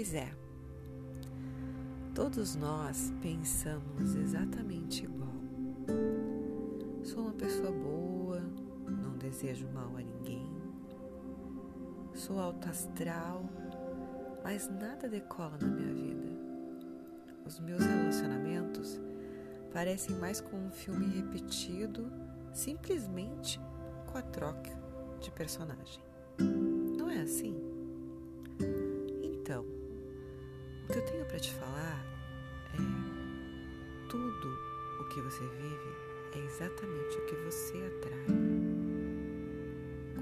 Pois é, todos nós pensamos exatamente igual. Sou uma pessoa boa, não desejo mal a ninguém. Sou alto astral, mas nada decola na minha vida. Os meus relacionamentos parecem mais com um filme repetido, simplesmente com a troca de personagem. Não é assim? Então, que eu tenho para te falar é tudo o que você vive é exatamente o que você atrai.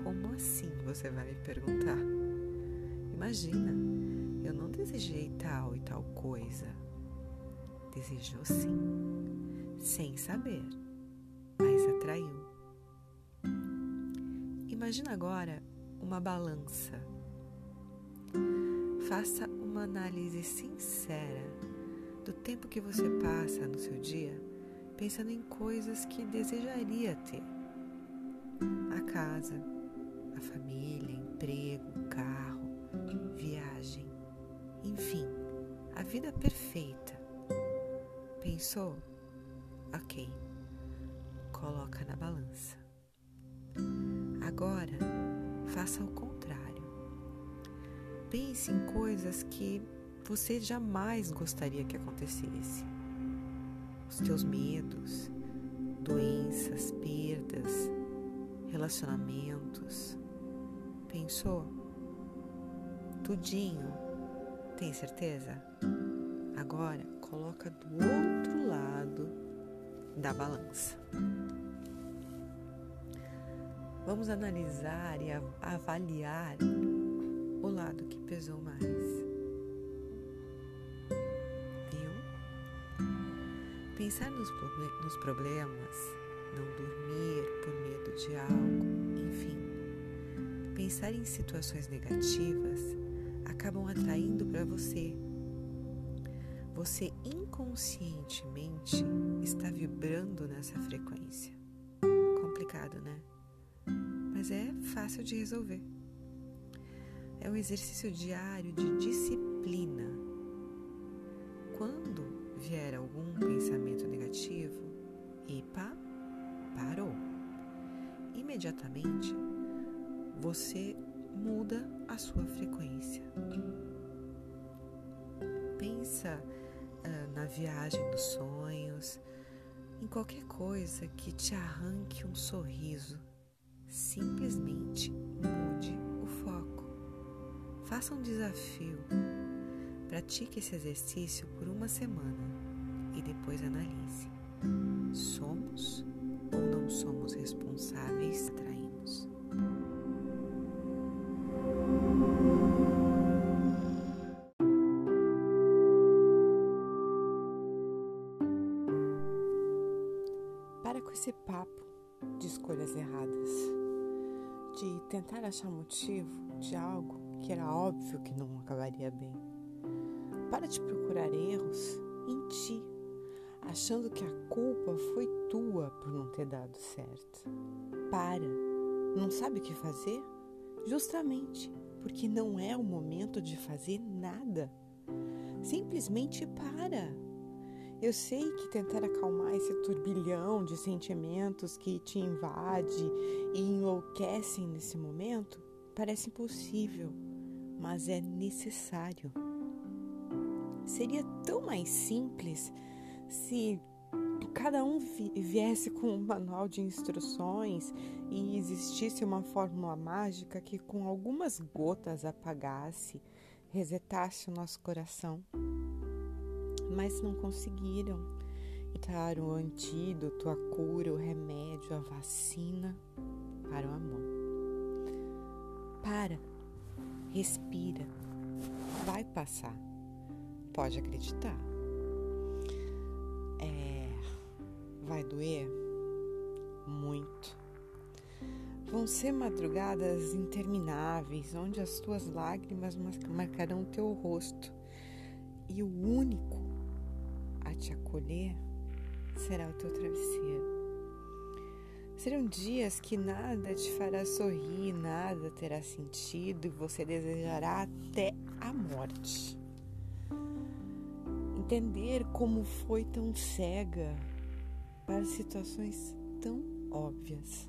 Como assim? Você vai me perguntar. Imagina, eu não desejei tal e tal coisa. Desejou sim, sem saber, mas atraiu. Imagina agora uma balança. Faça uma análise sincera do tempo que você passa no seu dia pensando em coisas que desejaria ter: a casa, a família, emprego, carro, viagem, enfim, a vida perfeita. Pensou? Ok, coloca na balança. Agora, faça o contrário. Pense em coisas que você jamais gostaria que acontecesse. Os teus medos, doenças, perdas, relacionamentos. Pensou? Tudinho. Tem certeza? Agora coloca do outro lado da balança. Vamos analisar e avaliar o lado que pesou mais. Viu? Pensar nos, nos problemas, não dormir por medo de algo, enfim. Pensar em situações negativas acabam atraindo para você. Você inconscientemente está vibrando nessa frequência. Complicado, né? mas é fácil de resolver. É um exercício diário de disciplina. Quando vier algum pensamento negativo, epa, parou. Imediatamente você muda a sua frequência. Pensa uh, na viagem dos sonhos, em qualquer coisa que te arranque um sorriso Simplesmente Faça um desafio. Pratique esse exercício por uma semana e depois analise. Somos ou não somos responsáveis atraímos? Para com esse papo de escolhas erradas, de tentar achar motivo de algo que era óbvio que não acabaria bem. Para de procurar erros em ti, achando que a culpa foi tua por não ter dado certo. Para, não sabe o que fazer? Justamente porque não é o momento de fazer nada. Simplesmente para. Eu sei que tentar acalmar esse turbilhão de sentimentos que te invade e enlouquecem nesse momento parece impossível, mas é necessário. Seria tão mais simples se cada um viesse com um manual de instruções e existisse uma fórmula mágica que com algumas gotas apagasse, resetasse o nosso coração mas não conseguiram. Dar o antídoto, a cura, o remédio, a vacina para o amor. Respira, vai passar. Pode acreditar. É, vai doer muito. Vão ser madrugadas intermináveis, onde as tuas lágrimas marcarão teu rosto. E o único a te acolher será o teu travesseiro. Serão dias que nada te fará sorrir, nada terá sentido e você desejará até a morte. entender como foi tão cega para situações tão óbvias.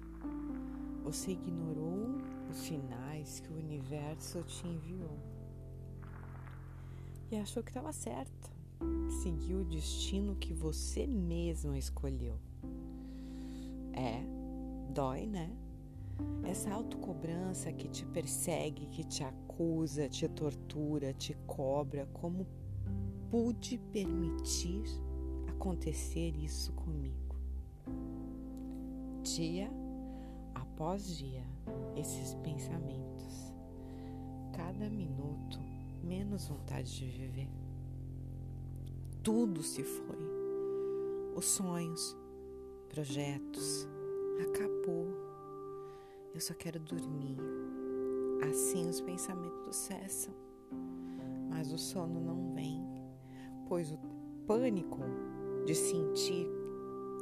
Você ignorou os sinais que o universo te enviou e achou que estava certa. Seguiu o destino que você mesmo escolheu. É, dói, né? Essa autocobrança que te persegue, que te acusa, te tortura, te cobra, como pude permitir acontecer isso comigo? Dia após dia, esses pensamentos, cada minuto, menos vontade de viver. Tudo se foi. Os sonhos, projetos, acabou. Eu só quero dormir. Assim os pensamentos cessam, mas o sono não vem, pois o pânico de sentir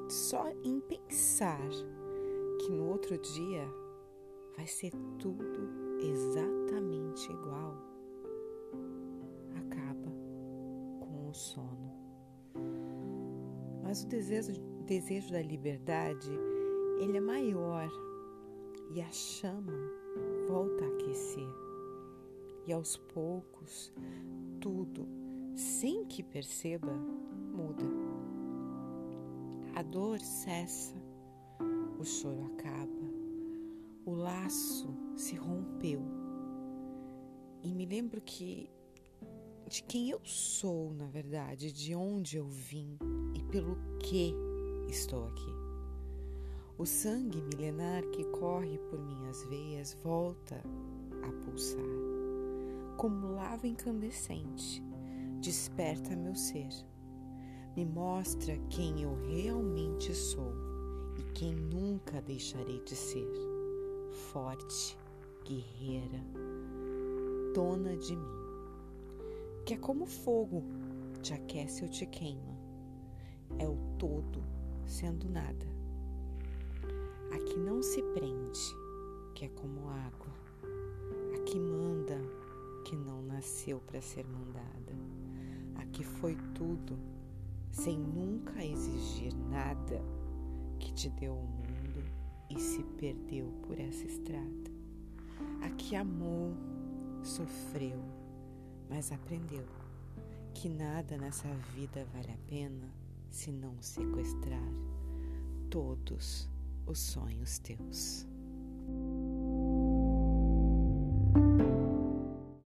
só em pensar que no outro dia vai ser tudo exatamente igual acaba com o sono. Mas o desejo, desejo da liberdade, ele é maior e a chama volta a aquecer. E aos poucos, tudo, sem que perceba, muda. A dor cessa, o choro acaba, o laço se rompeu. E me lembro que de quem eu sou, na verdade, de onde eu vim e pelo que estou aqui. O sangue milenar que corre por minhas veias volta a pulsar. Como lava incandescente, desperta meu ser. Me mostra quem eu realmente sou e quem nunca deixarei de ser. Forte, guerreira, dona de mim que é como fogo, te aquece ou te queima. É o todo sendo nada. Aqui não se prende, que é como água. Aqui manda, que não nasceu para ser mandada. Aqui foi tudo, sem nunca exigir nada, que te deu o mundo e se perdeu por essa estrada. Aqui amou, sofreu, mas aprendeu que nada nessa vida vale a pena se não sequestrar todos os sonhos teus.